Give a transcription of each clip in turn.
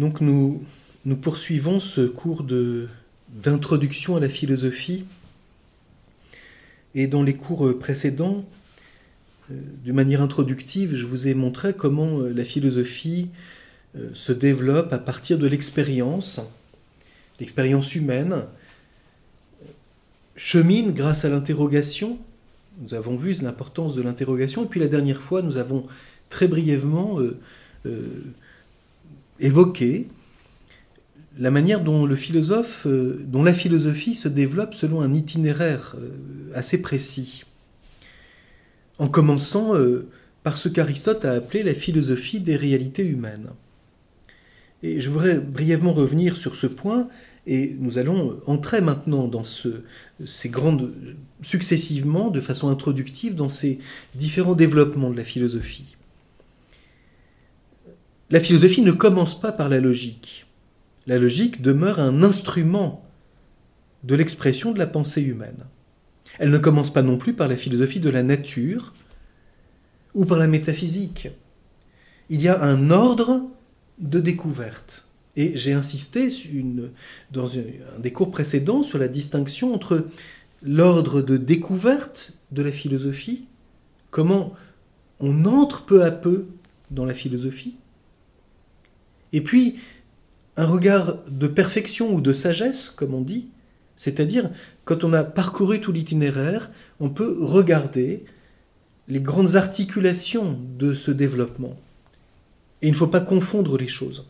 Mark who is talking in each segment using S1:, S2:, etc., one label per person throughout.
S1: Donc nous, nous poursuivons ce cours de, d'introduction à la philosophie. Et dans les cours précédents, euh, d'une manière introductive, je vous ai montré comment euh, la philosophie euh, se développe à partir de l'expérience, l'expérience humaine, chemine grâce à l'interrogation. Nous avons vu l'importance de l'interrogation. Et puis la dernière fois, nous avons très brièvement évoqué la manière dont le philosophe, dont la philosophie se développe selon un itinéraire assez précis en commençant euh, par ce qu'Aristote a appelé la philosophie des réalités humaines. Et je voudrais brièvement revenir sur ce point, et nous allons entrer maintenant dans ces grandes, successivement, de façon introductive, dans ces différents développements de la philosophie. La philosophie ne commence pas par la logique. La logique demeure un instrument de l'expression de la pensée humaine. Elle ne commence pas non plus par la philosophie de la nature ou par la métaphysique. Il y a un ordre de découverte. Et j'ai insisté dans un des cours précédents sur la distinction entre l'ordre de découverte de la philosophie, comment on entre peu à peu dans la philosophie, et puis un regard de perfection ou de sagesse, comme on dit, c'est-à-dire, quand on a parcouru tout l'itinéraire, on peut regarder les grandes articulations de ce développement. Et il ne faut pas confondre les choses.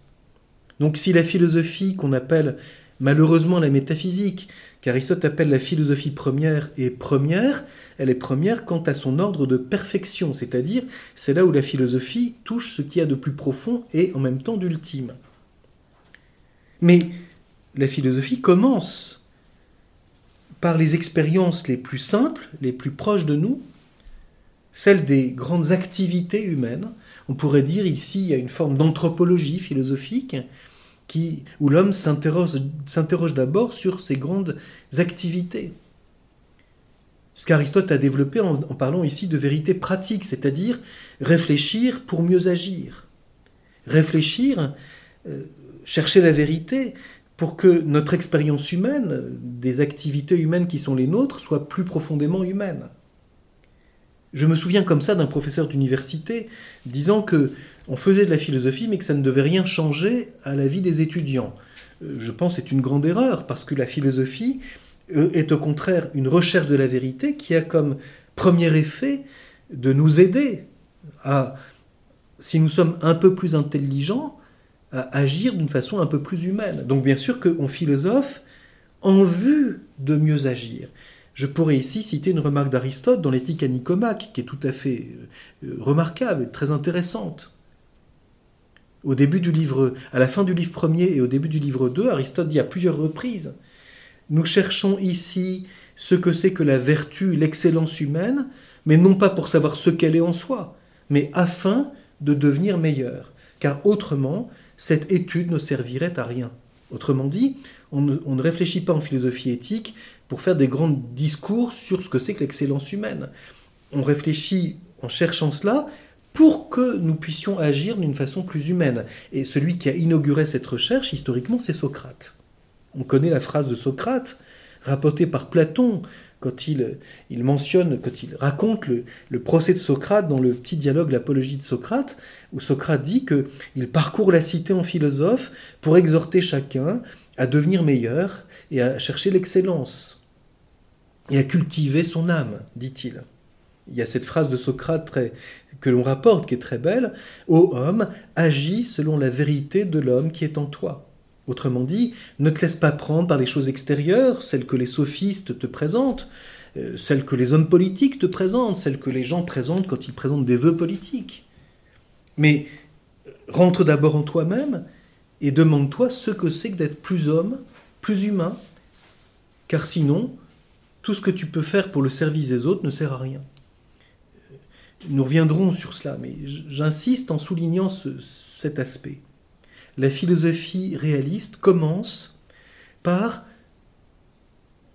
S1: Donc si la philosophie qu'on appelle malheureusement la métaphysique, qu'Aristote appelle la philosophie première, est première, elle est première quant à son ordre de perfection, c'est-à-dire c'est là où la philosophie touche ce qu'il y a de plus profond et en même temps d'ultime. Mais la philosophie commence par les expériences les plus simples, les plus proches de nous, celles des grandes activités humaines. On pourrait dire ici, il y a une forme d'anthropologie philosophique où l'homme s'interroge d'abord sur ces grandes activités. Ce qu'Aristote a développé en, parlant ici de vérité pratique, c'est-à-dire réfléchir pour mieux agir. Réfléchir, euh, chercher la vérité, pour que notre expérience humaine, des activités humaines qui sont les nôtres, soit plus profondément humaine. Je me souviens comme ça d'un professeur d'université disant que on faisait de la philosophie mais que ça ne devait rien changer à la vie des étudiants. Euh, je pense que c'est une grande erreur parce que la philosophie euh, est au contraire une recherche de la vérité qui a comme premier effet de nous aider à, si nous sommes un peu plus intelligents, à agir d'une façon un peu plus humaine. Donc bien sûr qu'on philosophe en vue de mieux agir. Je pourrais ici citer une remarque d'Aristote dans l'éthique à Nicomaque, qui est tout à fait euh, remarquable et très intéressante. Au début du livre, à la fin du livre premier et au début du livre 2, Aristote dit à plusieurs reprises Nous cherchons ici ce que c'est que la vertu, l'excellence humaine, mais non pas pour savoir ce qu'elle est en soi, mais afin de devenir meilleur. Car autrement, cette étude ne servirait à rien. Autrement dit, on ne, réfléchit pas en philosophie éthique pour faire des grands discours sur ce que c'est que l'excellence humaine. On réfléchit en cherchant cela pour que nous puissions agir d'une façon plus humaine. Et celui qui a inauguré cette recherche, historiquement, c'est Socrate. On connaît la phrase de Socrate, rapportée par Platon, quand il, mentionne, quand il raconte le, procès de Socrate dans le petit dialogue L'apologie de Socrate, où Socrate dit qu'il parcourt la cité en philosophe pour exhorter chacun à devenir meilleur et à chercher l'excellence et à cultiver son âme, dit-il. Il y a cette phrase de Socrate que l'on rapporte qui est très belle Ô homme, agis selon la vérité de l'homme qui est en toi. Autrement dit, ne te laisse pas prendre par les choses extérieures, celles que les sophistes te présentent, euh, celles que les hommes politiques te présentent, celles que les gens présentent quand ils présentent des vœux politiques. Mais rentre d'abord en toi-même et demande-toi ce que c'est que d'être plus homme, plus humain, car sinon, tout ce que tu peux faire pour le service des autres ne sert à rien. Nous reviendrons sur cela, mais j'insiste en soulignant cet aspect la philosophie réaliste commence par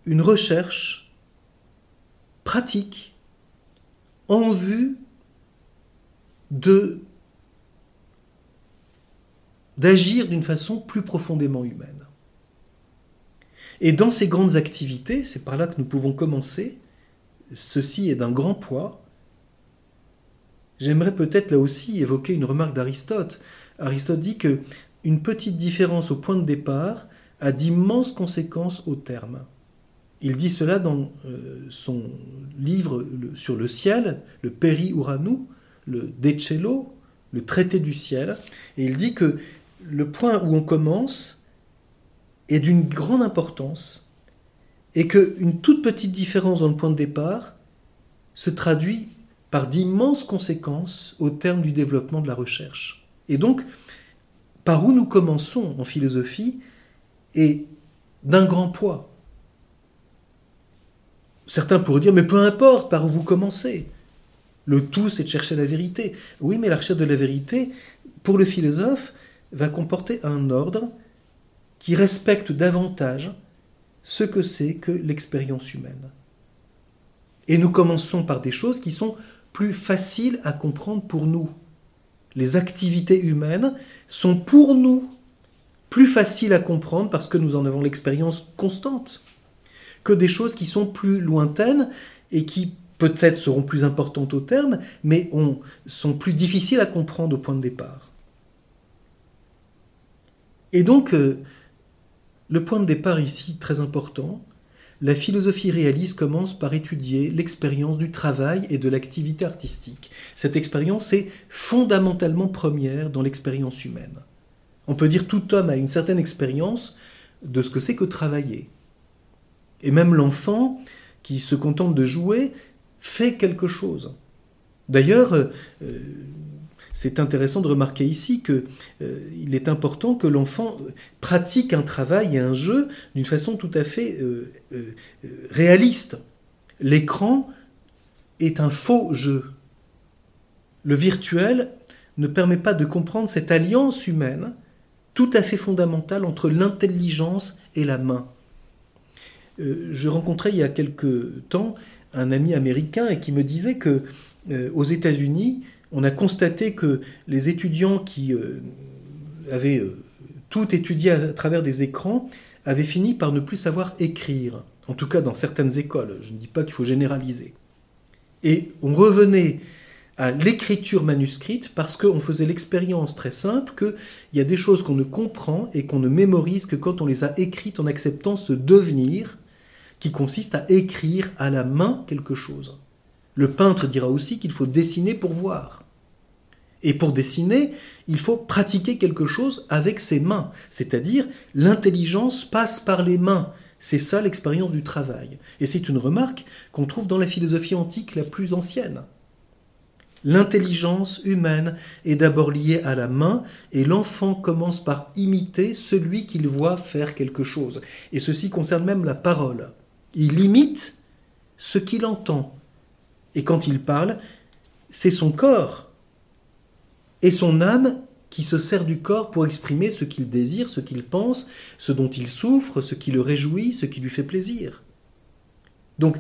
S1: une recherche pratique en vue d'agir d'une façon plus profondément humaine. Et dans ces grandes activités, c'est par là que nous pouvons commencer, ceci est d'un grand poids. J'aimerais peut-être là aussi évoquer une remarque d'Aristote. Aristote dit que une petite différence au point de départ a d'immenses conséquences au terme. Il dit cela dans euh, son livre sur le ciel, le Peri Uranu, le Decello, le traité du ciel, et il dit que le point où on commence est d'une grande importance et qu'une toute petite différence dans le point de départ se traduit par d'immenses conséquences au terme du développement de la recherche. Et donc, par où nous commençons en philosophie est d'un grand poids. Certains pourraient dire, mais peu importe par où vous commencez. Le tout, c'est de chercher la vérité. Oui, mais la recherche de la vérité, pour le philosophe, va comporter un ordre qui respecte davantage ce que c'est que l'expérience humaine. Et nous commençons par des choses qui sont plus faciles à comprendre pour nous. Les activités humaines sont pour nous plus faciles à comprendre parce que nous en avons l'expérience constante que des choses qui sont plus lointaines et qui peut-être seront plus importantes au terme, mais sont plus difficiles à comprendre au point de départ. Et donc, euh, le point de départ ici, très important, la philosophie réaliste commence par étudier l'expérience du travail et de l'activité artistique. Cette expérience est fondamentalement première dans l'expérience humaine. On peut dire tout homme a une certaine expérience de ce que c'est que travailler. Et même l'enfant qui se contente de jouer fait quelque chose. D'ailleurs, euh, c'est intéressant de remarquer ici qu'il euh, est important que l'enfant pratique un travail et un jeu d'une façon tout à fait euh, réaliste. L'écran est un faux jeu. Le virtuel ne permet pas de comprendre cette alliance humaine tout à fait fondamentale entre l'intelligence et la main. Euh, je rencontrais il y a quelque temps un ami américain et qui me disait que euh, aux États-Unis, on a constaté que les étudiants qui euh, avaient tout étudié à travers des écrans avaient fini par ne plus savoir écrire, en tout cas dans certaines écoles. Je ne dis pas qu'il faut généraliser. Et on revenait à l'écriture manuscrite parce qu'on faisait l'expérience très simple qu'il y a des choses qu'on ne comprend et qu'on ne mémorise que quand on les a écrites en acceptant ce devenir qui consiste à écrire à la main quelque chose. Le peintre dira aussi qu'il faut dessiner pour voir. Et pour dessiner, il faut pratiquer quelque chose avec ses mains, c'est-à-dire l'intelligence passe par les mains. C'est ça l'expérience du travail. Et c'est une remarque qu'on trouve dans la philosophie antique la plus ancienne. L'intelligence humaine est d'abord liée à la main et l'enfant commence par imiter celui qu'il voit faire quelque chose. Et ceci concerne même la parole. Il imite ce qu'il entend. Et quand il parle, c'est son corps et son âme qui se sert du corps pour exprimer ce qu'il désire, ce qu'il pense, ce dont il souffre, ce qui le réjouit, ce qui lui fait plaisir. Donc,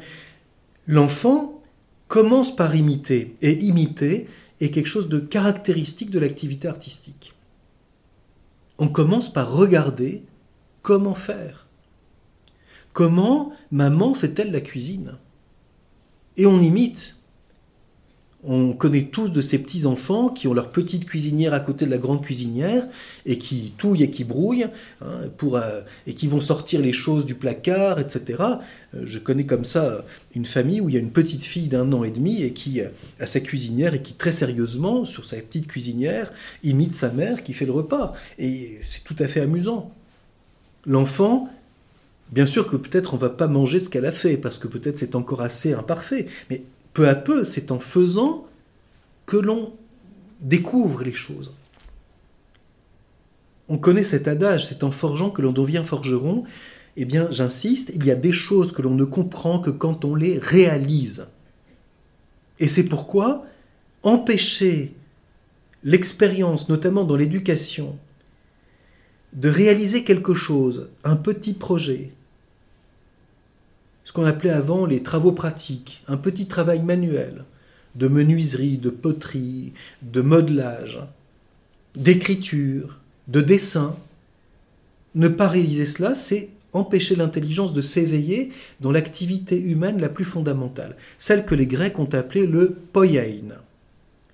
S1: l'enfant commence par imiter, et imiter est quelque chose de caractéristique de l'activité artistique. On commence par regarder comment faire. Comment maman fait-elle la cuisine? Et on imite. On connaît tous de ces petits enfants qui ont leur petite cuisinière à côté de la grande cuisinière et qui touillent et qui brouillent hein, pour, euh, et qui vont sortir les choses du placard, etc. Euh, je connais comme ça une famille où il y a une petite fille d'un an et demi et qui euh, a sa cuisinière et qui très sérieusement sur sa petite cuisinière imite sa mère qui fait le repas et c'est tout à fait amusant. L'enfant Bien sûr que peut-être on va pas manger ce qu'elle a fait, parce que peut-être c'est encore assez imparfait, mais peu à peu, c'est en faisant que l'on découvre les choses. On connaît cet adage, c'est en forgeant que l'on devient forgeron. Eh bien, j'insiste, il y a des choses que l'on ne comprend que quand on les réalise. Et c'est pourquoi empêcher l'expérience, notamment dans l'éducation, de réaliser quelque chose, un petit projet, qu'on appelait avant les travaux pratiques, un petit travail manuel, de menuiserie, de poterie, de modelage, d'écriture, de dessin. Ne pas réaliser cela, c'est empêcher l'intelligence de s'éveiller dans l'activité humaine la plus fondamentale, celle que les Grecs ont appelée le poiein,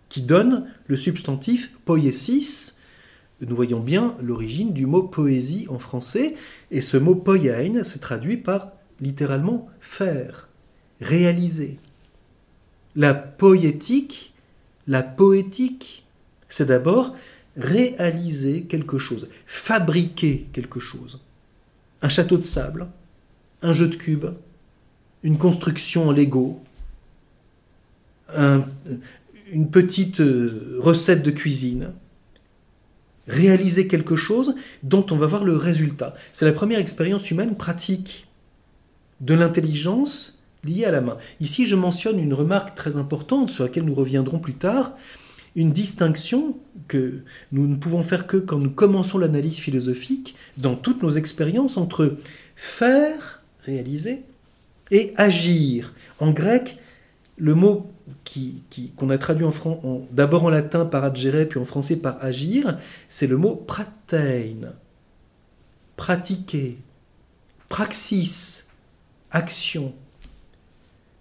S1: qui donne le substantif poiesis. Nous voyons bien l'origine du mot poésie en français, et ce mot poiein se traduit par littéralement faire, réaliser. La poétique, la poétique, c'est d'abord réaliser quelque chose, fabriquer quelque chose un château de sable, un jeu de cubes, une construction en Lego, une petite euh, recette de cuisine, réaliser quelque chose dont on va voir le résultat. C'est la première expérience humaine pratique de l'intelligence liée à la main. Ici, je mentionne une remarque très importante sur laquelle nous reviendrons plus tard, une distinction que nous ne pouvons faire que quand nous commençons l'analyse philosophique dans toutes nos expériences entre faire, réaliser, et agir. En grec, le mot qu'on a traduit d'abord en latin par agere, puis en français par agir, c'est le mot pratein, pratiquer, praxis, action.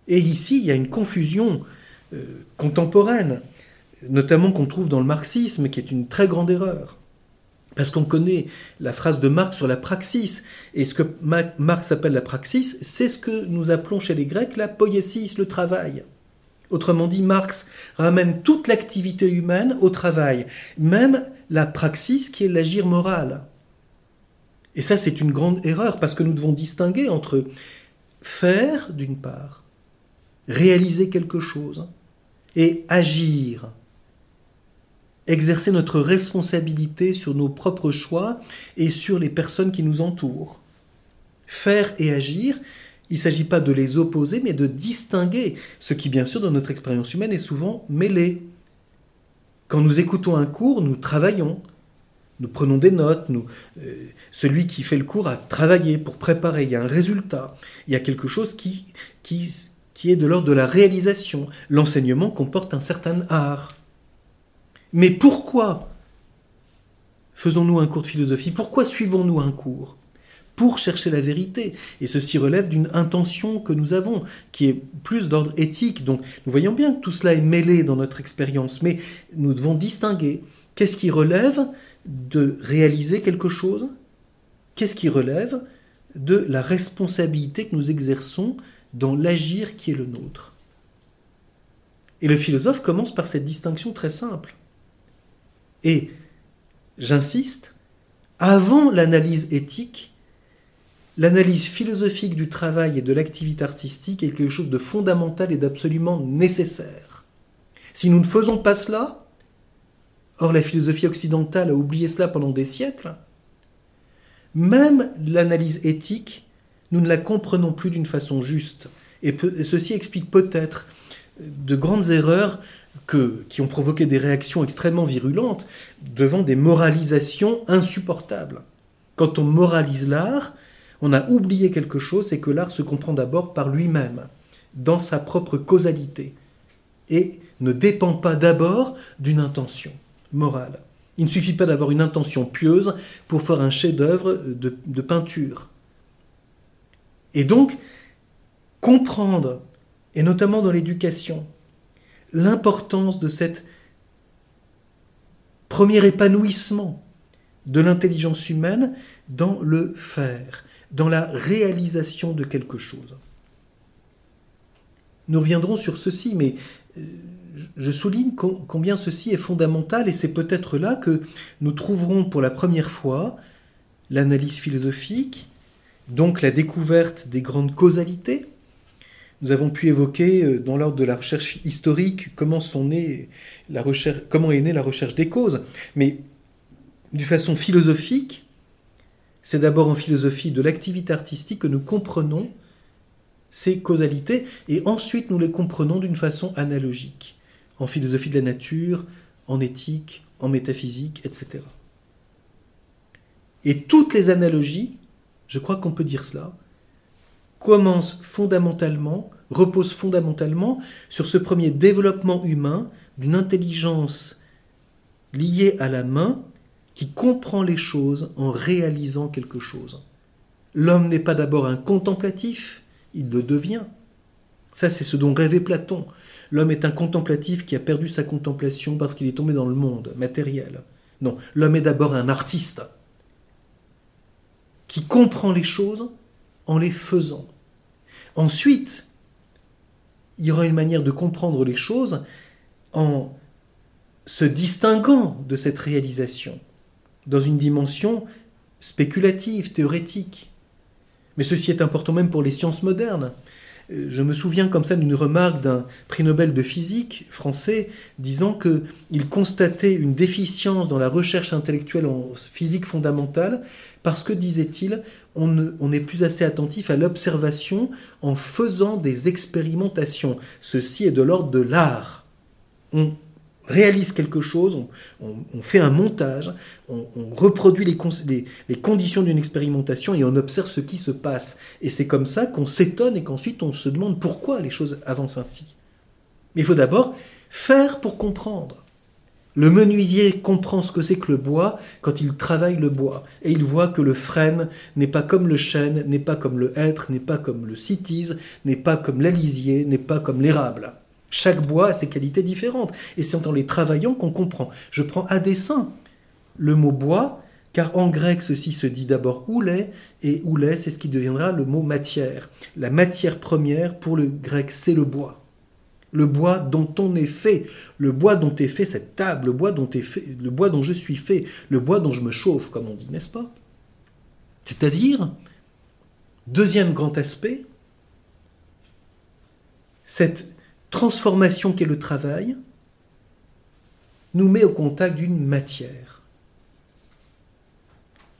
S1: Et ici, il y a une confusion euh, contemporaine notamment qu'on trouve dans le marxisme, qui est une très grande erreur. Parce qu'on connaît la phrase de Marx sur la praxis, et ce que Marx appelle la praxis, c'est ce que nous appelons chez les Grecs la poiesis, le travail. Autrement dit, Marx ramène toute l'activité humaine au travail, même la praxis qui est l'agir moral. Et ça, c'est une grande erreur, parce que nous devons distinguer entre faire, d'une part, réaliser quelque chose, et agir, exercer notre responsabilité sur nos propres choix et sur les personnes qui nous entourent. Faire et agir, il ne s'agit pas de les opposer, mais de distinguer, ce qui bien sûr dans notre expérience humaine est souvent mêlé. Quand nous écoutons un cours, nous travaillons, nous prenons des notes, nous, euh, celui qui fait le cours a travaillé pour préparer, il y a un résultat, il y a quelque chose qui, est de l'ordre de la réalisation. L'enseignement comporte un certain art. Mais pourquoi faisons-nous un cours de philosophie? Pourquoi suivons-nous un cours? Pour chercher la vérité. Et ceci relève d'une intention que nous avons, qui est plus d'ordre éthique. Donc nous voyons bien que tout cela est mêlé dans notre expérience, mais nous devons distinguer qu'est-ce qui relève de réaliser quelque chose, qu'est-ce qui relève de la responsabilité que nous exerçons dans l'agir qui est le nôtre? Et le philosophe commence par cette distinction très simple. Et, j'insiste, avant l'analyse éthique, l'analyse philosophique du travail et de l'activité artistique est quelque chose de fondamental et d'absolument nécessaire. Si nous ne faisons pas cela, or la philosophie occidentale a oublié cela pendant des siècles, même l'analyse éthique, nous ne la comprenons plus d'une façon juste. Et, ceci explique peut-être de grandes erreurs qui ont provoqué des réactions extrêmement virulentes devant des moralisations insupportables. Quand on moralise l'art, on a oublié quelque chose, c'est que l'art se comprend d'abord par lui-même, dans sa propre causalité, et ne dépend pas d'abord d'une intention Il ne suffit pas d'avoir une intention pieuse pour faire un chef-d'œuvre de, de peinture. Et donc, comprendre, et notamment dans l'éducation, l'importance de cet premier épanouissement de l'intelligence humaine dans le faire, dans la réalisation de quelque chose. Nous reviendrons sur ceci, mais euh, je souligne combien ceci est fondamental et c'est peut-être là que nous trouverons pour la première fois l'analyse philosophique, donc la découverte des grandes causalités, nous avons pu évoquer euh, dans l'ordre de la recherche historique comment, est née la recherche des causes. Mais d'une façon philosophique, c'est d'abord en philosophie de l'activité artistique que nous comprenons ces causalités et ensuite nous les comprenons d'une façon analogique, en philosophie de la nature, en éthique, en métaphysique, etc. Et toutes les analogies, je crois qu'on peut dire cela, commence fondamentalement, repose fondamentalement sur ce premier développement humain d'une intelligence liée à la main qui comprend les choses en réalisant quelque chose. L'homme n'est pas d'abord un contemplatif, il le devient. Ça, c'est ce dont rêvait Platon. L'homme est un contemplatif qui a perdu sa contemplation parce qu'il est tombé dans le monde matériel. Non, l'homme est d'abord un artiste qui comprend les choses en les faisant. Ensuite, il y aura une manière de comprendre les choses en se distinguant de cette réalisation dans une dimension spéculative, théorétique. Mais ceci est important même pour les sciences modernes. Je me souviens comme ça d'une remarque d'un prix Nobel de physique français disant qu'il constatait une déficience dans la recherche intellectuelle en physique fondamentale parce que, disait-il, on n'est plus assez attentif à l'observation en faisant des expérimentations. Ceci est de l'ordre de l'art. Réalise quelque chose, on, fait un montage, on, reproduit les, conditions d'une expérimentation et on observe ce qui se passe. Et c'est comme ça qu'on s'étonne et qu'ensuite on se demande pourquoi les choses avancent ainsi. Mais il faut d'abord faire pour comprendre. Le menuisier comprend ce que c'est que le bois quand il travaille le bois, et il voit que le frêne n'est pas comme le chêne, n'est pas comme le hêtre, n'est pas comme le cytise, n'est pas comme l'alisier, n'est pas comme l'érable. Chaque bois a ses qualités différentes, et c'est en les travaillant qu'on comprend. Je prends à dessein le mot bois, car en grec ceci se dit d'abord oulet, et oulet c'est ce qui deviendra le mot matière. La matière première pour le grec c'est le bois le bois dont on est fait, le bois dont est fait cette table, le bois dont est fait, le bois dont je suis fait, le bois dont je me chauffe, comme on dit, n'est-ce pas? C'est-à-dire, deuxième grand aspect, cette transformation qu'est le travail nous met au contact d'une matière.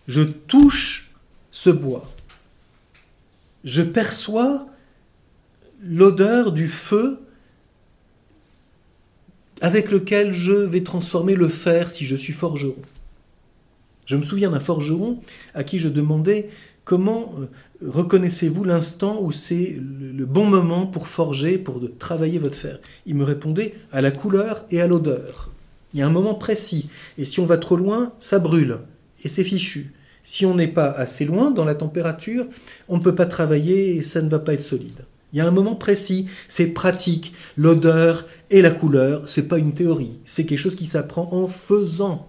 S1: Je touche ce bois. Je perçois l'odeur du feu avec lequel je vais transformer le fer si je suis forgeron. Je me souviens d'un forgeron à qui je demandais comment euh, reconnaissez-vous l'instant où c'est le bon moment pour forger, pour travailler votre fer? Il me répondait à la couleur et à l'odeur. Il y a un moment précis, et si on va trop loin, ça brûle, et c'est fichu. Si on n'est pas assez loin dans la température, on ne peut pas travailler et ça ne va pas être solide. Il y a un moment précis, c'est pratique. L'odeur et la couleur, c'est pas une théorie, c'est quelque chose qui s'apprend en faisant.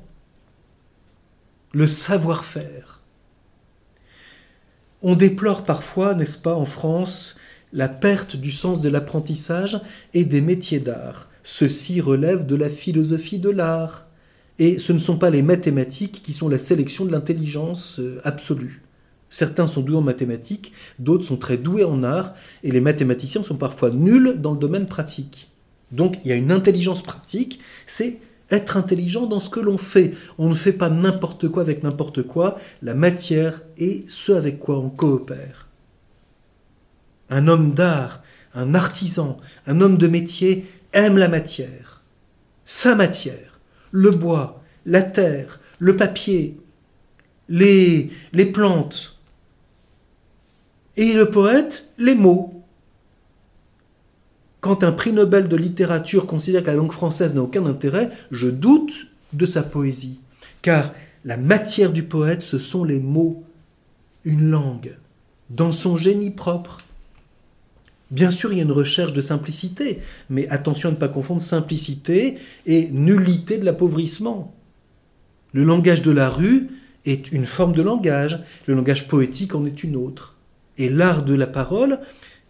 S1: Le savoir-faire. On déplore parfois, n'est-ce pas, en France, la perte du sens de l'apprentissage et des métiers d'art. Ceci relève de la philosophie de l'art. Et ce ne sont pas les mathématiques qui sont la sélection de l'intelligence euh, absolue. Certains sont doués en mathématiques, d'autres sont très doués en art, et les mathématiciens sont parfois nuls dans le domaine pratique. Donc il y a une intelligence pratique, c'est être intelligent dans ce que l'on fait. On ne fait pas n'importe quoi avec n'importe quoi, la matière est ce avec quoi on coopère. Un homme d'art, un artisan, un homme de métier aime la matière, sa matière, le bois, la terre, le papier, les, les plantes, et le poète, les mots. Quand un prix Nobel de littérature considère que la langue française n'a aucun intérêt, je doute de sa poésie. Car la matière du poète, ce sont les mots, une langue, dans son génie propre. Bien sûr, il y a une recherche de simplicité, mais attention à ne pas confondre simplicité et nullité de l'appauvrissement. Le langage de la rue est une forme de langage, le langage poétique en est une autre et l'art de la parole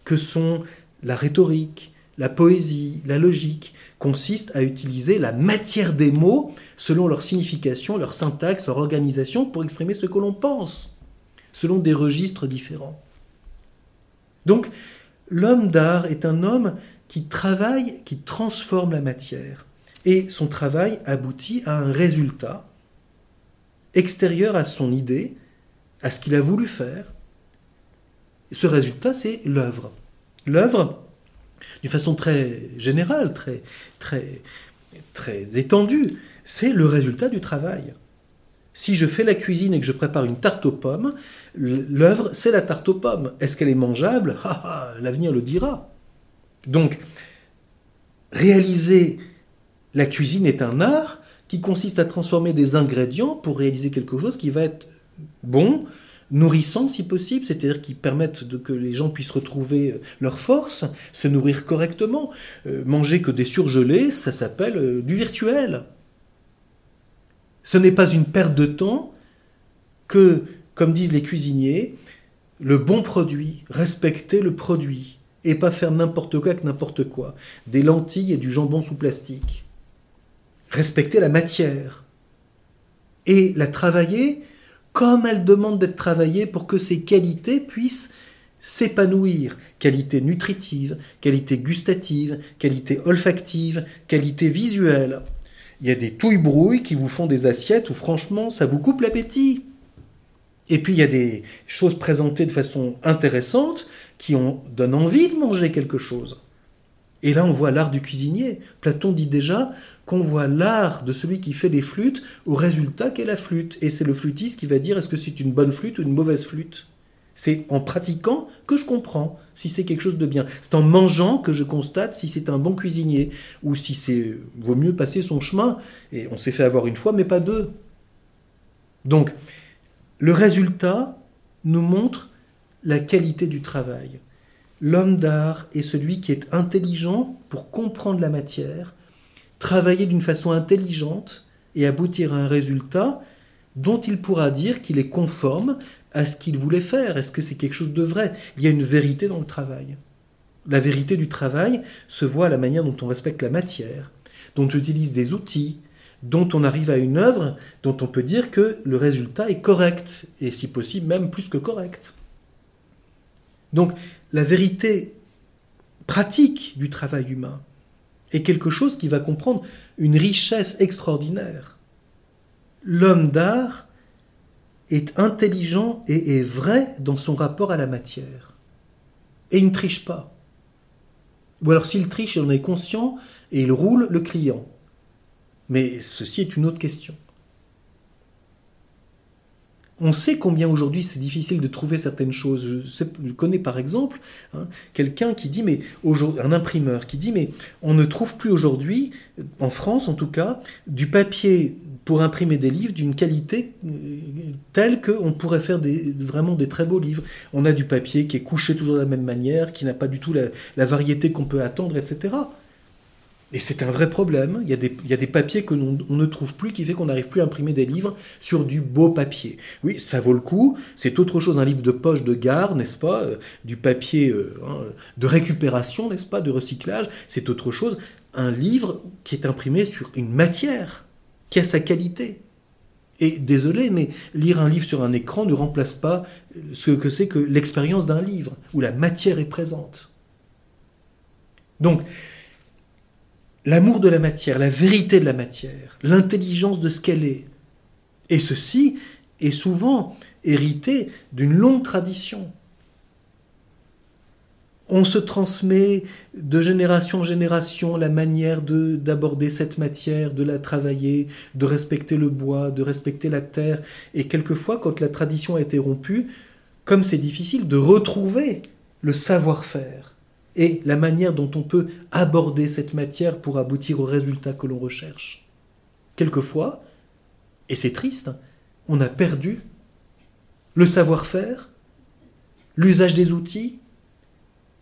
S1: que sont la rhétorique, la poésie, la logique, consiste à utiliser la matière des mots selon leur signification, leur syntaxe, leur organisation pour exprimer ce que l'on pense, selon des registres différents. Donc, l'homme d'art est un homme qui travaille, qui transforme la matière. Et son travail aboutit à un résultat extérieur à son idée, à ce qu'il a voulu faire, ce résultat, c'est l'œuvre. L'œuvre, d'une façon très générale, très, très, très étendue, c'est le résultat du travail. Si je fais la cuisine et que je prépare une tarte aux pommes, l'œuvre, c'est la tarte aux pommes. Est-ce qu'elle est mangeable? Ah, ah, L'avenir le dira. Donc, réaliser la cuisine est un art qui consiste à transformer des ingrédients pour réaliser quelque chose qui va être bon, nourrissant si possible, c'est-à-dire qui permettent de, que les gens puissent retrouver leur force, se nourrir correctement. Euh, manger que des surgelés, ça s'appelle euh, du virtuel. Ce n'est pas une perte de temps que, comme disent les cuisiniers, le bon produit, respecter le produit, et pas faire n'importe quoi avec n'importe quoi. Des lentilles et du jambon sous plastique. Respecter la matière. Et la travailler comme elle demande d'être travaillée pour que ses qualités puissent s'épanouir. Qualité nutritive, qualité gustative, qualité olfactive, qualité visuelle. Il y a des touilles-brouilles qui vous font des assiettes où franchement ça vous coupe l'appétit. Et puis il y a des choses présentées de façon intéressante qui ont, donnent envie de manger quelque chose. Et là on voit l'art du cuisinier. Platon dit déjà qu'on voit l'art de celui qui fait les flûtes au résultat qu'est la flûte. Et c'est le flûtiste qui va dire est-ce que c'est une bonne flûte ou une mauvaise flûte? C'est en pratiquant que je comprends si c'est quelque chose de bien. C'est en mangeant que je constate si c'est un bon cuisinier ou si c'est vaut mieux passer son chemin. Et on s'est fait avoir une fois, mais pas deux. Donc, le résultat nous montre la qualité du travail. L'homme d'art est celui qui est intelligent pour comprendre la matière, travailler d'une façon intelligente et aboutir à un résultat dont il pourra dire qu'il est conforme à ce qu'il voulait faire. Est-ce que c'est quelque chose de vrai? Il y a une vérité dans le travail. La vérité du travail se voit à la manière dont on respecte la matière, dont on utilise des outils, dont on arrive à une œuvre dont on peut dire que le résultat est correct, et si possible même plus que correct. Donc la vérité pratique du travail humain, est quelque chose qui va comprendre une richesse extraordinaire. L'homme d'art est intelligent et est vrai dans son rapport à la matière. Et il ne triche pas. Ou alors s'il triche, il en est conscient et il roule le client. Mais ceci est une autre question. On sait combien aujourd'hui c'est difficile de trouver certaines choses. Je, connais par exemple hein, quelqu'un qui dit, mais un imprimeur qui dit, mais on ne trouve plus aujourd'hui, en France en tout cas, du papier pour imprimer des livres d'une qualité euh, telle qu'on pourrait faire vraiment des très beaux livres. On a du papier qui est couché toujours de la même manière, qui n'a pas du tout la variété qu'on peut attendre, etc. Et c'est un vrai problème. Il y a des, il y a des papiers que ne trouve plus qui fait qu'on n'arrive plus à imprimer des livres sur du beau papier. Oui, ça vaut le coup. C'est autre chose, un livre de poche de gare, n'est-ce pas euh, Du papier euh, hein, de récupération, n'est-ce pas De recyclage. C'est autre chose. Un livre qui est imprimé sur une matière qui a sa qualité. Et désolé, mais lire un livre sur un écran ne remplace pas ce que c'est que l'expérience d'un livre, où la matière est présente. Donc, l'amour de la matière, la vérité de la matière, l'intelligence de ce qu'elle est. Et ceci est souvent hérité d'une longue tradition. On se transmet de génération en génération la manière d'aborder cette matière, de la travailler, de respecter le bois, de respecter la terre. Et quelquefois, quand la tradition a été rompue, comme c'est difficile de retrouver le savoir-faire, et la manière dont on peut aborder cette matière pour aboutir au résultat que l'on recherche. Quelquefois, et c'est triste, on a perdu le savoir-faire, l'usage des outils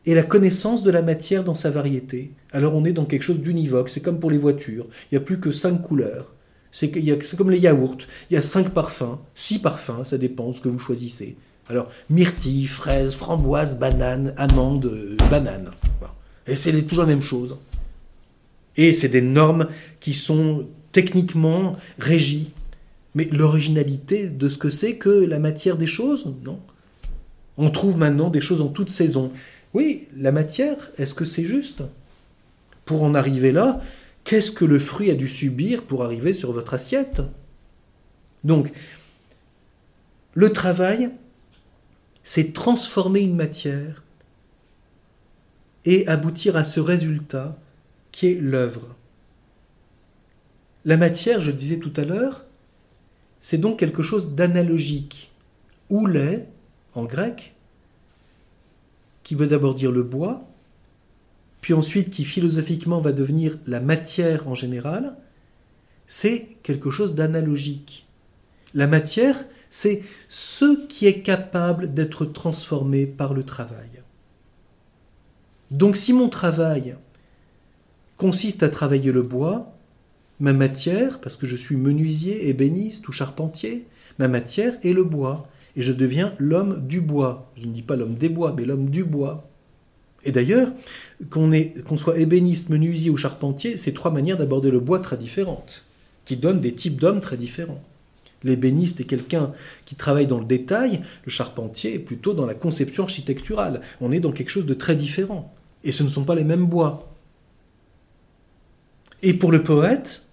S1: et la connaissance de la matière dans sa variété. Alors on est dans quelque chose d'univoque, c'est comme pour les voitures, il n'y a plus que cinq couleurs. C'est comme les yaourts, il y a cinq parfums, six parfums, ça dépend de ce que vous choisissez. Alors, myrtille, fraise, framboise, banane, amande, euh, banane. Et c'est toujours la même chose. Et c'est des normes qui sont techniquement régies. Mais l'originalité de ce que c'est que la matière des choses, non. On trouve maintenant des choses en toute saison. Oui, la matière, est-ce que c'est juste? Pour en arriver là, qu'est-ce que le fruit a dû subir pour arriver sur votre assiette? Donc, le travail, c'est transformer une matière et aboutir à ce résultat qui est l'œuvre. La matière, je le disais tout à l'heure, c'est donc quelque chose d'analogique. Oulé, en grec, qui veut d'abord dire le bois, puis ensuite qui philosophiquement va devenir la matière en général, c'est quelque chose d'analogique. La matière, c'est ce qui est capable d'être transformé par le travail. Donc si mon travail consiste à travailler le bois, ma matière, parce que je suis menuisier, ébéniste ou charpentier, ma matière est le bois, et je deviens l'homme du bois. Je ne dis pas l'homme des bois, mais l'homme du bois. Et d'ailleurs, qu'on soit ébéniste, menuisier ou charpentier, c'est trois manières d'aborder le bois très différentes, qui donnent des types d'hommes très différents. L'ébéniste est quelqu'un qui travaille dans le détail, le charpentier est plutôt dans la conception architecturale. On est dans quelque chose de très différent. Et ce ne sont pas les mêmes bois. Et pour le poète,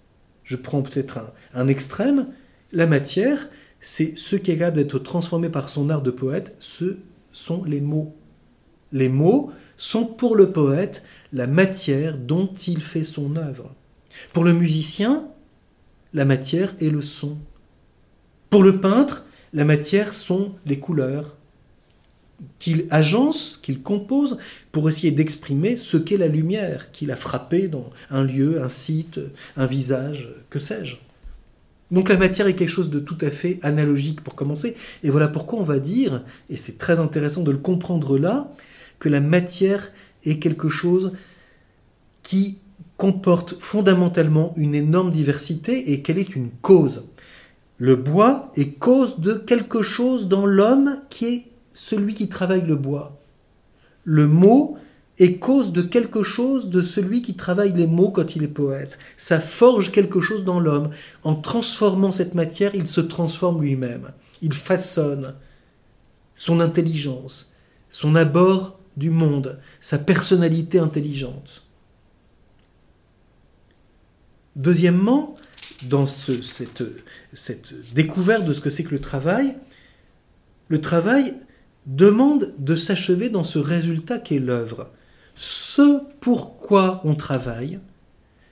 S1: je prends peut-être un, extrême, la matière, c'est ce qui est capable d'être transformé par son art de poète, ce sont les mots. Les mots sont pour le poète la matière dont il fait son œuvre. Pour le musicien, la matière est le son. Pour le peintre, la matière sont les couleurs qu'il agence, qu'il compose pour essayer d'exprimer ce qu'est la lumière qu'il a frappé dans un lieu, un site, un visage, que sais-je. Donc la matière est quelque chose de tout à fait analogique pour commencer. Et voilà pourquoi on va dire, et c'est très intéressant de le comprendre là, que la matière est quelque chose qui comporte fondamentalement une énorme diversité et qu'elle est une cause. Le bois est cause de quelque chose dans l'homme qui est celui qui travaille le bois. Le mot est cause de quelque chose de celui qui travaille les mots quand il est poète. Ça forge quelque chose dans l'homme. En transformant cette matière, il se transforme lui-même. Il façonne son intelligence, son abord du monde, sa personnalité intelligente. Deuxièmement, dans cette, découverte de ce que c'est que le travail, le travail demande de s'achever dans ce résultat qu'est l'œuvre. Ce pourquoi on travaille,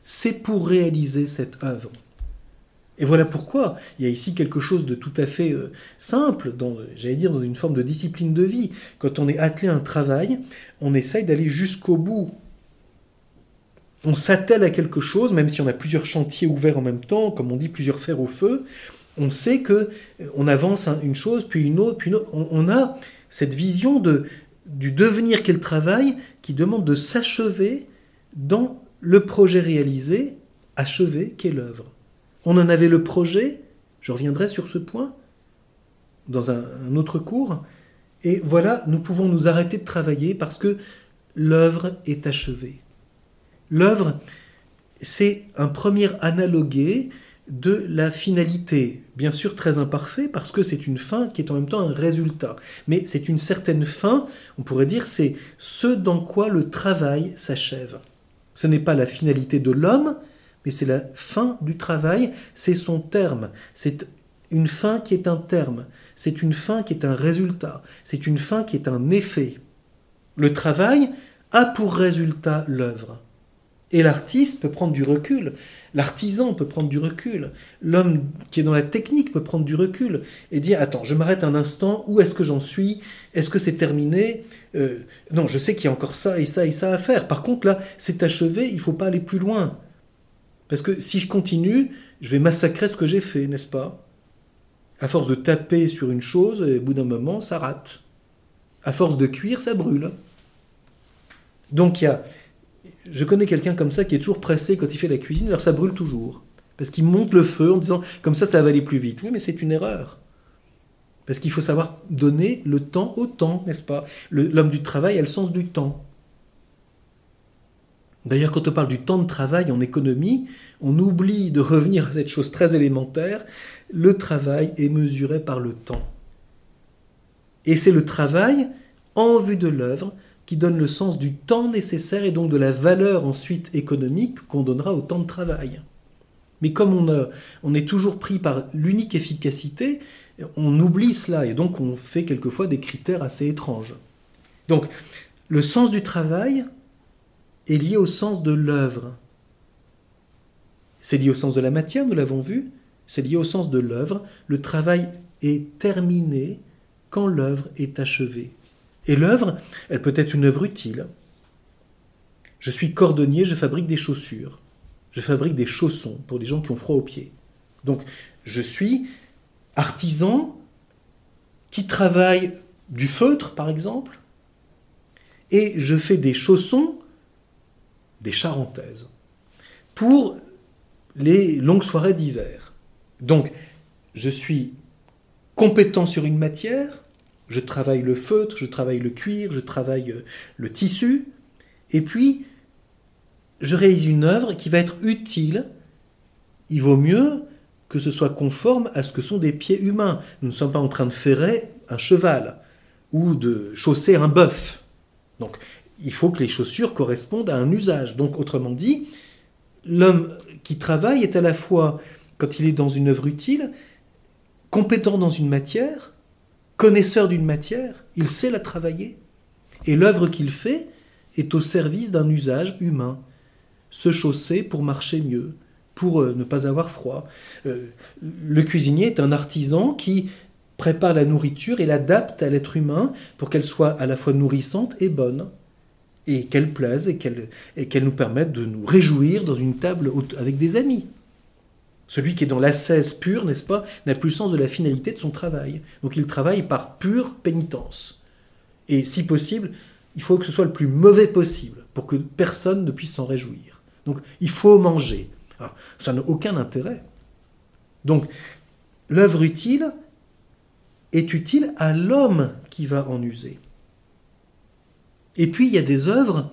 S1: c'est pour réaliser cette œuvre. Et voilà pourquoi il y a ici quelque chose de tout à fait euh, simple, j'allais dire dans une forme de discipline de vie. Quand on est attelé à un travail, on essaye d'aller jusqu'au bout. On s'attelle à quelque chose, même si on a plusieurs chantiers ouverts en même temps, comme on dit plusieurs fers au feu, on sait que euh, on avance une chose, puis une autre, puis une autre. On, a cette vision du devenir qu'est le travail qui demande de s'achever dans le projet réalisé, achevé qu'est l'œuvre. On en avait le projet, je reviendrai sur ce point dans un, autre cours, et voilà, nous pouvons nous arrêter de travailler parce que l'œuvre est achevée. L'œuvre, c'est un premier analogué de la finalité, bien sûr très imparfait, parce que c'est une fin qui est en même temps un résultat. Mais c'est une certaine fin, on pourrait dire, c'est ce dans quoi le travail s'achève. Ce n'est pas la finalité de l'homme, mais c'est la fin du travail, c'est son terme. C'est une fin qui est un terme, c'est une fin qui est un résultat, c'est une fin qui est un effet. Le travail a pour résultat l'œuvre. Et l'artiste peut prendre du recul, l'artisan peut prendre du recul, l'homme qui est dans la technique peut prendre du recul et dire attends, je m'arrête un instant, où est-ce que j'en suis? Est-ce que c'est terminé? Euh, Non, je sais qu'il y a encore ça et ça et ça à faire. Par contre là, c'est achevé, il faut pas aller plus loin. Parce que si je continue, je vais massacrer ce que j'ai fait, n'est-ce pas? À force de taper sur une chose, au bout d'un moment, ça rate. À force de cuire, ça brûle. Donc il y a je connais quelqu'un comme ça qui est toujours pressé quand il fait la cuisine, alors ça brûle toujours. Parce qu'il monte le feu en disant comme ça, ça va aller plus vite. Oui, mais c'est une erreur. Parce qu'il faut savoir donner le temps au temps, n'est-ce pas? L'homme du travail a le sens du temps. D'ailleurs, quand on parle du temps de travail en économie, on oublie de revenir à cette chose très élémentaire. Le travail est mesuré par le temps. Et c'est le travail en vue de l'œuvre qui donne le sens du temps nécessaire et donc de la valeur ensuite économique qu'on donnera au temps de travail. Mais comme on, est toujours pris par l'unique efficacité, on oublie cela et donc on fait quelquefois des critères assez étranges. Donc le sens du travail est lié au sens de l'œuvre. C'est lié au sens de la matière, nous l'avons vu, c'est lié au sens de l'œuvre. Le travail est terminé quand l'œuvre est achevée. Et l'œuvre, elle peut être une œuvre utile. Je suis cordonnier, je fabrique des chaussures. Je fabrique des chaussons pour les gens qui ont froid aux pieds. Donc, je suis artisan qui travaille du feutre, par exemple, et je fais des chaussons, des charentaises, pour les longues soirées d'hiver. Donc, je suis compétent sur une matière, je travaille le feutre, je travaille le cuir, je travaille euh, le tissu, et puis je réalise une œuvre qui va être utile. Il vaut mieux que ce soit conforme à ce que sont des pieds humains. Nous ne sommes pas en train de ferrer un cheval ou de chausser un bœuf. Donc il faut que les chaussures correspondent à un usage. Donc autrement dit, l'homme qui travaille est à la fois, quand il est dans une œuvre utile, compétent dans une matière, connaisseur d'une matière, il sait la travailler. Et l'œuvre qu'il fait est au service d'un usage humain. Se chausser pour marcher mieux, pour euh, ne pas avoir froid. Euh, le cuisinier est un artisan qui prépare la nourriture et l'adapte à l'être humain pour qu'elle soit à la fois nourrissante et bonne, et qu'elle plaise et qu'elle nous permette de nous réjouir dans une table avec des amis. Celui qui est dans l'ascèse pure, n'est-ce pas, n'a plus le sens de la finalité de son travail. Donc il travaille par pure pénitence. Et si possible, il faut que ce soit le plus mauvais possible pour que personne ne puisse s'en réjouir. Donc il faut manger. ça n'a aucun intérêt. Donc l'œuvre utile est utile à l'homme qui va en user. Et puis il y a des œuvres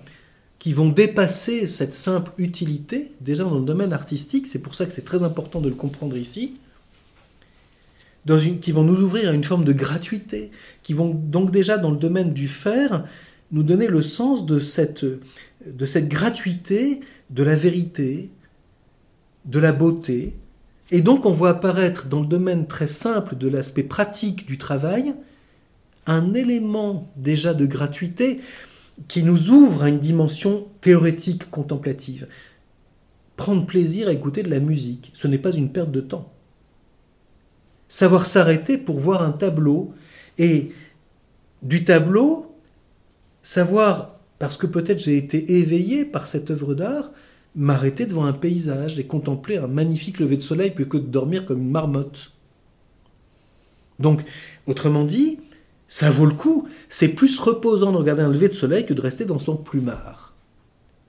S1: qui vont dépasser cette simple utilité, déjà dans le domaine artistique, c'est pour ça que c'est très important de le comprendre ici, dans une, qui vont nous ouvrir à une forme de gratuité, qui vont donc déjà dans le domaine du faire nous donner le sens de cette, de cette gratuité, de la vérité, de la beauté. Et donc on voit apparaître dans le domaine très simple de l'aspect pratique du travail un élément déjà de gratuité qui nous ouvre à une dimension théorétique contemplative. Prendre plaisir à écouter de la musique, ce n'est pas une perte de temps. Savoir s'arrêter pour voir un tableau et du tableau, savoir, parce que peut-être j'ai été éveillé par cette œuvre d'art, m'arrêter devant un paysage et contempler un magnifique lever de soleil plutôt que de dormir comme une marmotte. Donc, autrement dit, ça vaut le coup. C'est plus reposant de regarder un lever de soleil que de rester dans son plumard.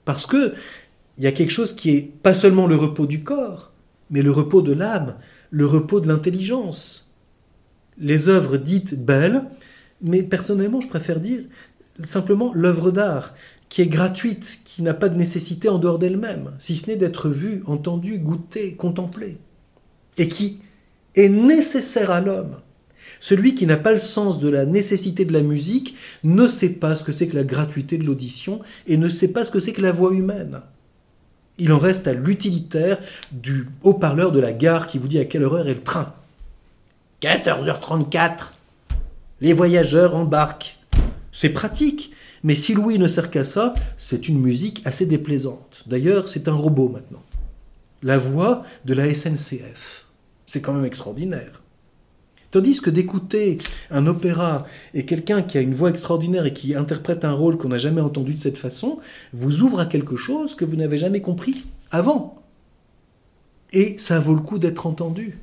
S1: Parce que il y a quelque chose qui est pas seulement le repos du corps, mais le repos de l'âme, le repos de l'intelligence. Les œuvres dites belles, mais personnellement, je préfère dire simplement l'œuvre d'art, qui est gratuite, qui n'a pas de nécessité en dehors d'elle-même, si ce n'est d'être vue, entendue, goûtée, contemplée, et qui est nécessaire à l'homme. Celui qui n'a pas le sens de la nécessité de la musique ne sait pas ce que c'est que la gratuité de l'audition et ne sait pas ce que c'est que la voix humaine. Il en reste à l'utilitaire du haut-parleur de la gare qui vous dit à quelle heure est le train. 14h34. Les voyageurs embarquent. C'est pratique, mais si Louis ne sert qu'à ça, c'est une musique assez déplaisante. D'ailleurs, c'est un robot maintenant. La voix de la SNCF. C'est quand même extraordinaire. Tandis que d'écouter un opéra et quelqu'un qui a une voix extraordinaire et qui interprète un rôle qu'on n'a jamais entendu de cette façon, vous ouvre à quelque chose que vous n'avez jamais compris avant. Et ça vaut le coup d'être entendu.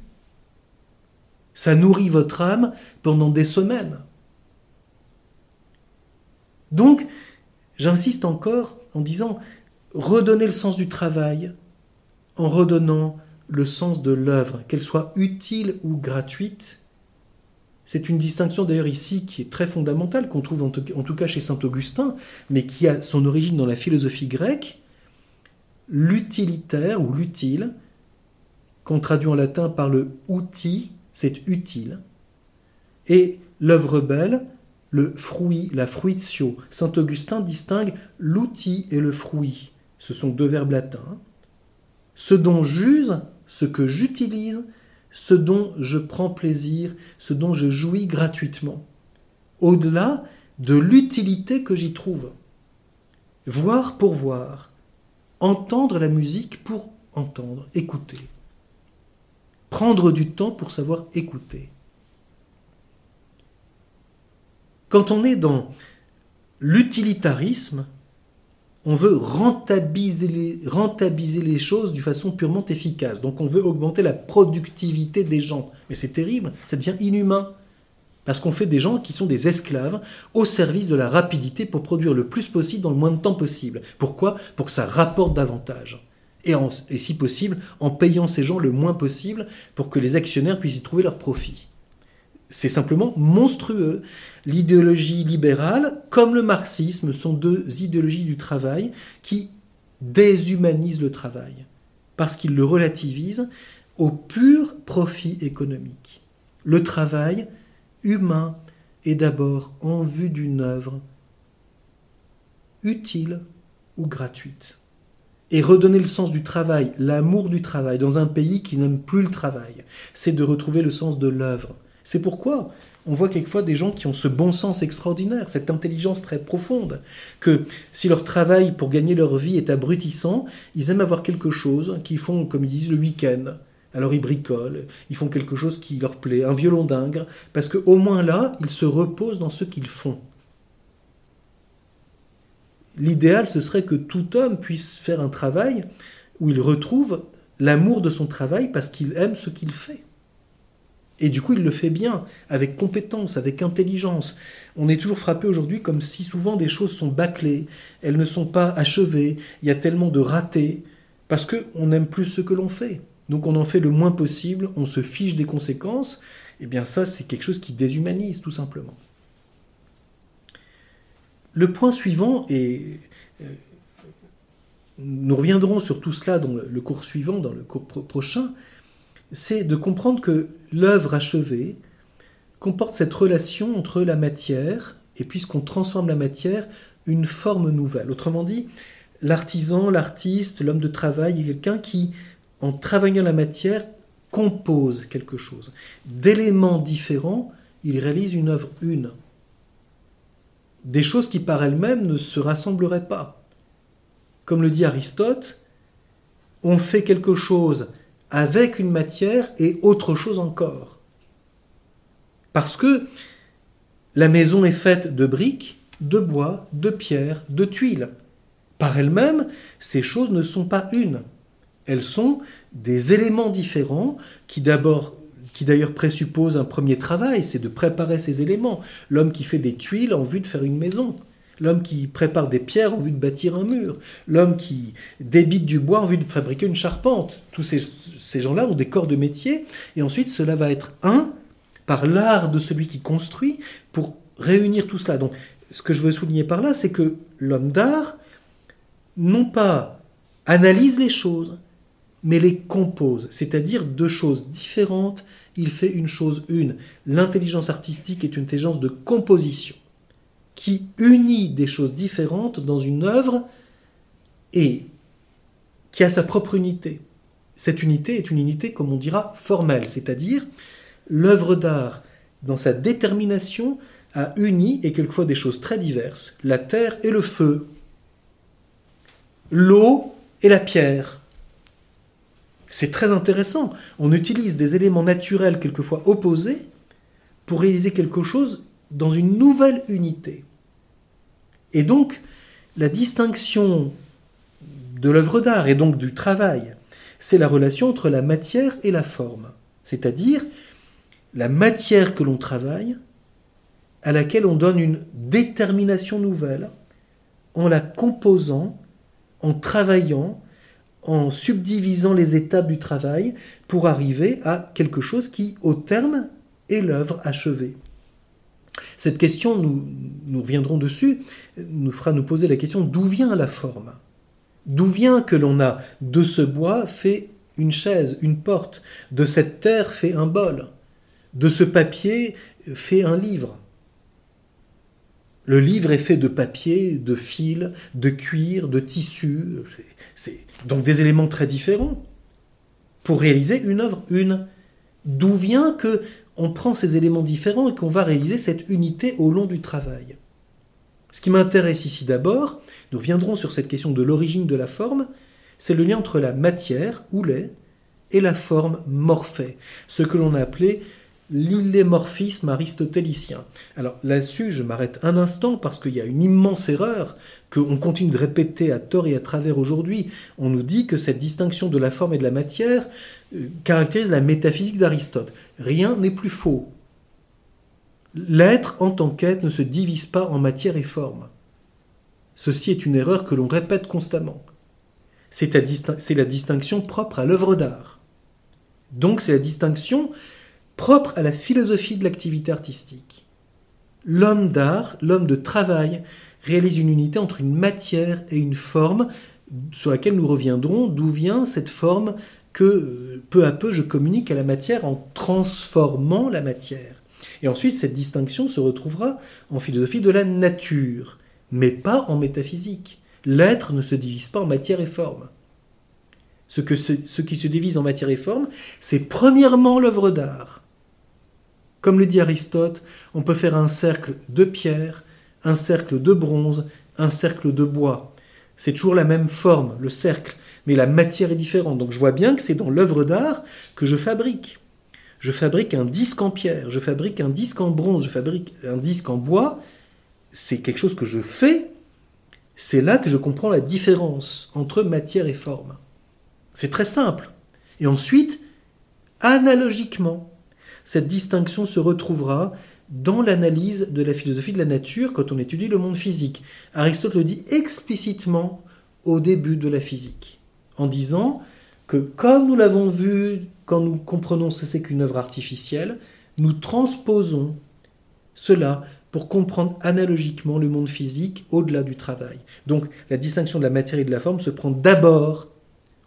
S1: Ça nourrit votre âme pendant des semaines. Donc, j'insiste encore en disant, redonnez le sens du travail en redonnant le sens de l'œuvre, qu'elle soit utile ou gratuite, c'est une distinction d'ailleurs ici qui est très fondamentale, qu'on trouve en tout, cas chez saint Augustin, mais qui a son origine dans la philosophie grecque. L'utilitaire ou l'utile, qu'on traduit en latin par le outil, c'est utile. Et l'œuvre belle, le fruit, la fruitio. Saint Augustin distingue l'outil et le fruit. Ce sont deux verbes latins. Ce dont j'use, ce que j'utilise, ce dont je prends plaisir, ce dont je jouis gratuitement, au-delà de l'utilité que j'y trouve. Voir pour voir, entendre la musique pour entendre, écouter. Prendre du temps pour savoir écouter. Quand on est dans l'utilitarisme, on veut rentabiliser les, choses d'une façon purement efficace. Donc on veut augmenter la productivité des gens. Mais c'est terrible, ça devient inhumain. Parce qu'on fait des gens qui sont des esclaves au service de la rapidité pour produire le plus possible dans le moins de temps possible. Pourquoi? Pour que ça rapporte davantage. Et, et, si possible, en payant ces gens le moins possible pour que les actionnaires puissent y trouver leur profit. C'est simplement monstrueux. L'idéologie libérale, comme le marxisme, sont deux idéologies du travail qui déshumanisent le travail, parce qu'ils le relativisent au pur profit économique. Le travail humain est d'abord en vue d'une œuvre utile ou gratuite. Et redonner le sens du travail, l'amour du travail dans un pays qui n'aime plus le travail, c'est de retrouver le sens de l'œuvre. C'est pourquoi on voit quelquefois des gens qui ont ce bon sens extraordinaire, cette intelligence très profonde, que si leur travail pour gagner leur vie est abrutissant, ils aiment avoir quelque chose qu'ils font, comme ils disent, le week-end. Alors ils bricolent, ils font quelque chose qui leur plaît, un violon dingue, parce qu'au moins là, ils se reposent dans ce qu'ils font. L'idéal, ce serait que tout homme puisse faire un travail où il retrouve l'amour de son travail parce qu'il aime ce qu'il fait. Et du coup, il le fait bien, avec compétence, avec intelligence. On est toujours frappé aujourd'hui comme si souvent des choses sont bâclées, elles ne sont pas achevées, il y a tellement de ratés, parce qu'on n'aime plus ce que l'on fait. Donc on en fait le moins possible, on se fiche des conséquences, et eh bien ça, c'est quelque chose qui déshumanise, tout simplement. Le point suivant, et euh, nous reviendrons sur tout cela dans le cours suivant, dans le cours prochain, c'est de comprendre que l'œuvre achevée comporte cette relation entre la matière et puisqu'on transforme la matière, une forme nouvelle. Autrement dit, l'artisan, l'artiste, l'homme de travail est quelqu'un qui, en travaillant la matière, compose quelque chose. D'éléments différents, il réalise une œuvre une. Des choses qui par elles-mêmes ne se rassembleraient pas. Comme le dit Aristote, on fait quelque chose avec une matière et autre chose encore. Parce que la maison est faite de briques, de bois, de pierres, de tuiles. Par elles-mêmes, ces choses ne sont pas une. Elles sont des éléments différents qui qui d'ailleurs présupposent un premier travail, c'est de préparer ces éléments. L'homme qui fait des tuiles en vue de faire une maison l'homme qui prépare des pierres en vue de bâtir un mur, l'homme qui débite du bois en vue de fabriquer une charpente. Tous ces, gens-là ont des corps de métier, et ensuite cela va être un par l'art de celui qui construit pour réunir tout cela. Donc ce que je veux souligner par là, c'est que l'homme d'art, non pas analyse les choses, mais les compose, c'est-à-dire deux choses différentes, il fait une chose une. L'intelligence artistique est une intelligence de composition qui unit des choses différentes dans une œuvre et qui a sa propre unité. Cette unité est une unité, comme on dira, formelle, c'est-à-dire l'œuvre d'art, dans sa détermination, a uni, et quelquefois des choses très diverses, la terre et le feu, l'eau et la pierre. C'est très intéressant. On utilise des éléments naturels quelquefois opposés pour réaliser quelque chose dans une nouvelle unité. Et donc, la distinction de l'œuvre d'art et donc du travail, c'est la relation entre la matière et la forme, c'est-à-dire la matière que l'on travaille, à laquelle on donne une détermination nouvelle, en la composant, en travaillant, en subdivisant les étapes du travail pour arriver à quelque chose qui, au terme, est l'œuvre achevée. Cette question, nous, nous reviendrons dessus, nous fera nous poser la question d'où vient la forme? D'où vient que l'on a de ce bois fait une chaise, une porte, de cette terre fait un bol, de ce papier fait un livre? Le livre est fait de papier, de fil, de cuir, de tissu, donc des éléments très différents pour réaliser une œuvre une. D'où vient que on prend ces éléments différents et qu'on va réaliser cette unité au long du travail. Ce qui m'intéresse ici d'abord, nous reviendrons sur cette question de l'origine de la forme, c'est le lien entre la matière, ou lait, et la forme morphée, ce que l'on a appelé l'illémorphisme aristotélicien. Alors là-dessus, je m'arrête un instant parce qu'il y a une immense erreur qu'on continue de répéter à tort et à travers aujourd'hui. On nous dit que cette distinction de la forme et de la matière caractérise la métaphysique d'Aristote. Rien n'est plus faux. L'être en tant qu'être ne se divise pas en matière et forme. Ceci est une erreur que l'on répète constamment. C'est la distinction propre à l'œuvre d'art. Donc c'est la distinction propre à la philosophie de l'activité artistique. L'homme d'art, l'homme de travail, réalise une unité entre une matière et une forme sur laquelle nous reviendrons, d'où vient cette forme que peu à peu je communique à la matière en transformant la matière. Et ensuite, cette distinction se retrouvera en philosophie de la nature, mais pas en métaphysique. L'être ne se divise pas en matière et forme. Ce, que qui se divise en matière et forme, c'est premièrement l'œuvre d'art. Comme le dit Aristote, on peut faire un cercle de pierre, un cercle de bronze, un cercle de bois. C'est toujours la même forme, le cercle, mais la matière est différente. Donc je vois bien que c'est dans l'œuvre d'art que je fabrique. Je fabrique un disque en pierre, je fabrique un disque en bronze, je fabrique un disque en bois. C'est quelque chose que je fais. C'est là que je comprends la différence entre matière et forme. C'est très simple. Et ensuite, analogiquement, cette distinction se retrouvera dans l'analyse de la philosophie de la nature quand on étudie le monde physique. Aristote le dit explicitement au début de la physique, en disant que comme nous l'avons vu quand nous comprenons ce que c'est qu'une œuvre artificielle, nous transposons cela pour comprendre analogiquement le monde physique au-delà du travail. Donc la distinction de la matière et de la forme se prend d'abord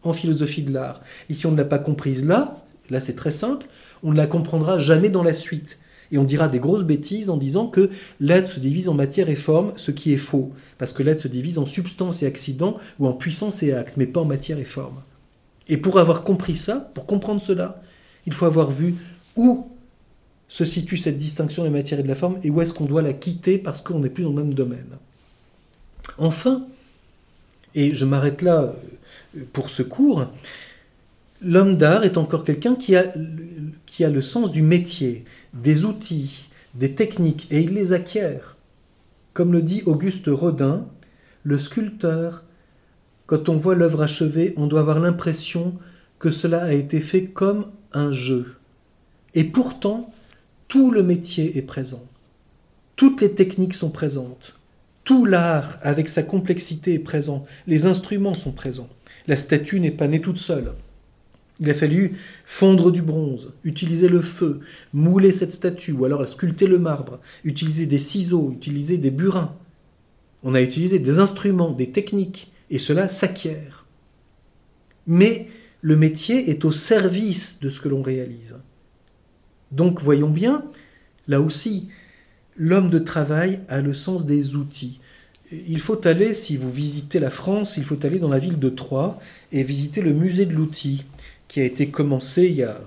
S1: en philosophie de l'art. Et si on ne l'a pas comprise là, là c'est très simple, on ne la comprendra jamais dans la suite. Et on dira des grosses bêtises en disant que l'être se divise en matière et forme, ce qui est faux. Parce que l'être se divise en substance et accident, ou en puissance et acte, mais pas en matière et forme. Et pour avoir compris ça, pour comprendre cela, il faut avoir vu où se situe cette distinction de la matière et de la forme, et où est-ce qu'on doit la quitter parce qu'on n'est plus dans le même domaine. Enfin, et je m'arrête là euh, pour ce cours, l'homme d'art est encore quelqu'un qui a le sens du métier, des outils, des techniques, et il les acquiert. Comme le dit Auguste Rodin, le sculpteur, quand on voit l'œuvre achevée, on doit avoir l'impression que cela a été fait comme un jeu. Et pourtant, tout le métier est présent. Toutes les techniques sont présentes. Tout l'art, avec sa complexité, est présent. Les instruments sont présents. La statue n'est pas née toute seule. Il a fallu fondre du bronze, utiliser le feu, mouler cette statue, ou alors sculpter le marbre, utiliser des ciseaux, utiliser des burins. On a utilisé des instruments, des techniques, et cela s'acquiert. Mais le métier est au service de ce que l'on réalise. Donc voyons bien, là aussi, l'homme de travail a le sens des outils. Il faut aller, si vous visitez la France, il faut aller dans la ville de Troyes et visiter le musée de l'outil qui a été commencé il y a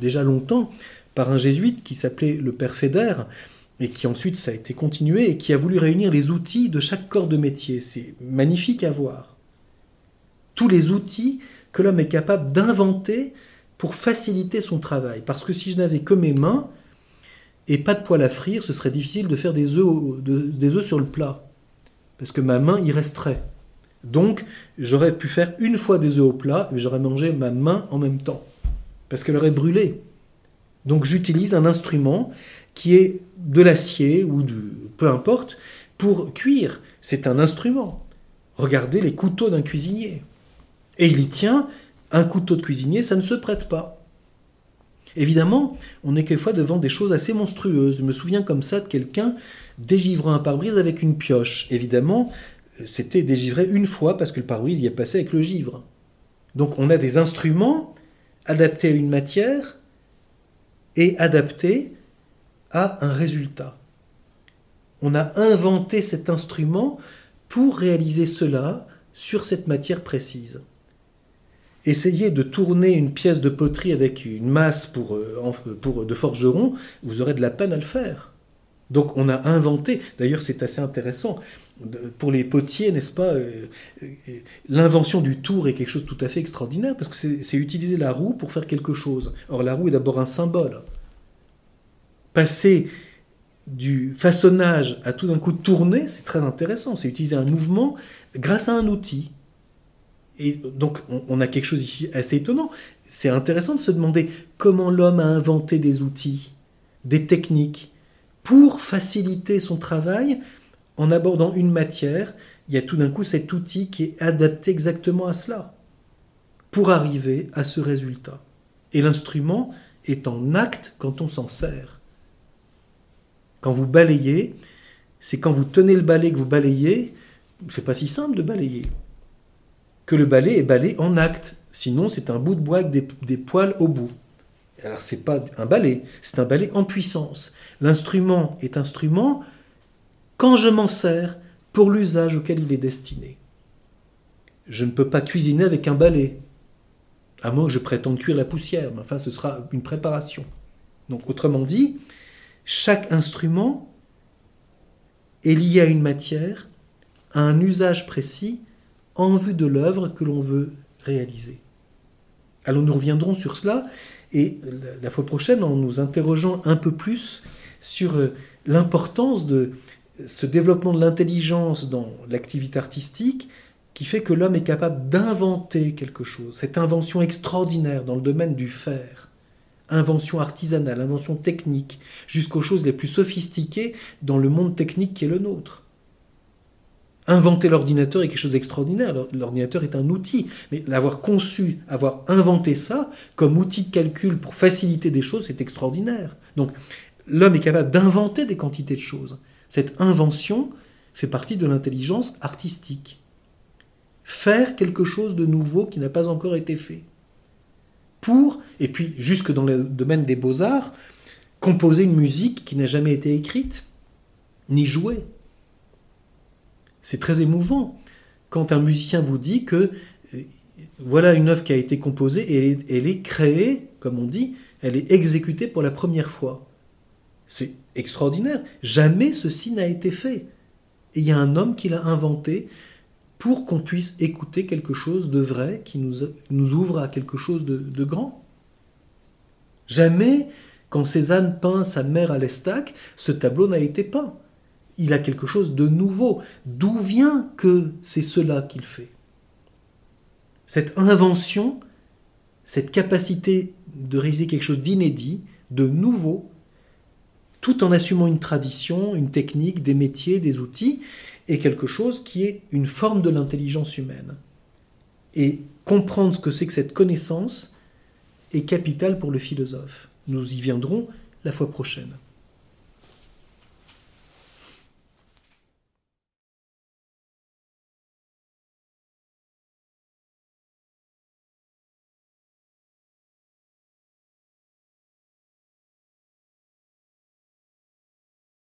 S1: déjà longtemps par un jésuite qui s'appelait le Père Fédère, et qui ensuite ça a été continué, et qui a voulu réunir les outils de chaque corps de métier. C'est magnifique à voir. Tous les outils que l'homme est capable d'inventer pour faciliter son travail. Parce que si je n'avais que mes mains et pas de poêle à frire, ce serait difficile de faire des œufs, des œufs sur le plat. Parce que ma main y resterait. Donc, j'aurais pu faire une fois des œufs au plat, mais j'aurais mangé ma main en même temps, parce qu'elle aurait brûlé. Donc, j'utilise un instrument qui est de l'acier ou de peu importe pour cuire. C'est un instrument. Regardez les couteaux d'un cuisinier. Et il y tient un couteau de cuisinier, ça ne se prête pas. Évidemment, on est quelquefois devant des choses assez monstrueuses. Je me souviens comme ça de quelqu'un dégivrant un pare-brise avec une pioche. Évidemment, c'était dégivré une fois parce que le pare-brise y est passé avec le givre. Donc on a des instruments adaptés à une matière et adaptés à un résultat. On a inventé cet instrument pour réaliser cela sur cette matière précise. Essayez de tourner une pièce de poterie avec une masse pour, euh, pour de forgeron, vous aurez de la peine à le faire. Donc on a inventé, d'ailleurs c'est assez intéressant, pour les potiers, n'est-ce pas, euh, euh, l'invention du tour est quelque chose de tout à fait extraordinaire, parce que c'est utiliser la roue pour faire quelque chose. Or la roue est d'abord un symbole. passer du façonnage à tout d'un coup tourner, c'est très intéressant. C'est utiliser un mouvement grâce à un outil. Et donc, on, a quelque chose ici assez étonnant. C'est intéressant de se demander comment l'homme a inventé des outils, des techniques, pour faciliter son travail en abordant une matière. Il y a tout d'un coup cet outil qui est adapté exactement à cela, pour arriver à ce résultat. Et l'instrument est en acte quand on s'en sert. Quand vous balayez, c'est quand vous tenez le balai que vous balayez, c'est pas si simple de balayer que le balai est balai en acte. Sinon, c'est un bout de bois avec des, poils au bout. Alors, c'est pas un balai, c'est un balai en puissance. L'instrument est instrument quand je m'en sers pour l'usage auquel il est destiné. Je ne peux pas cuisiner avec un balai, à moins que je prétende cuire la poussière, mais enfin, ce sera une préparation. Donc, autrement dit, chaque instrument est lié à une matière, à un usage précis, en vue de l'œuvre que l'on veut réaliser. Alors nous reviendrons sur cela et la fois prochaine en nous interrogeant un peu plus sur euh, l'importance de ce développement de l'intelligence dans l'activité artistique qui fait que l'homme est capable d'inventer quelque chose, cette invention extraordinaire dans le domaine du faire, invention artisanale, invention technique, jusqu'aux choses les plus sophistiquées dans le monde technique qui est le nôtre. Inventer l'ordinateur est quelque chose d'extraordinaire. L'ordinateur est un outil. Mais l'avoir conçu, avoir inventé ça comme outil de calcul pour faciliter des choses, c'est extraordinaire. Donc l'homme est capable d'inventer des quantités de choses. Cette invention fait partie de l'intelligence artistique. Faire quelque chose de nouveau qui n'a pas encore été fait. Pour, et puis jusque dans le domaine des beaux-arts, composer une musique qui n'a jamais été écrite, ni jouée. C'est très émouvant quand un musicien vous dit que euh, voilà une œuvre qui a été composée et elle est, créée, comme on dit, elle est exécutée pour la première fois. C'est extraordinaire. Jamais ceci n'a été fait. Il y a un homme qui l'a inventé pour qu'on puisse écouter quelque chose de vrai qui nous, ouvre à quelque chose de, de grand. Jamais, quand Cézanne peint sa mère à l'Estac, ce tableau n'a été peint il a quelque chose de nouveau. D'où vient que c'est cela qu'il fait? Cette invention, cette capacité de réaliser quelque chose d'inédit, de nouveau, tout en assumant une tradition, une technique, des métiers, des outils, est quelque chose qui est une forme de l'intelligence humaine. Et comprendre ce que c'est que cette connaissance est capital pour le philosophe. Nous y viendrons la fois prochaine.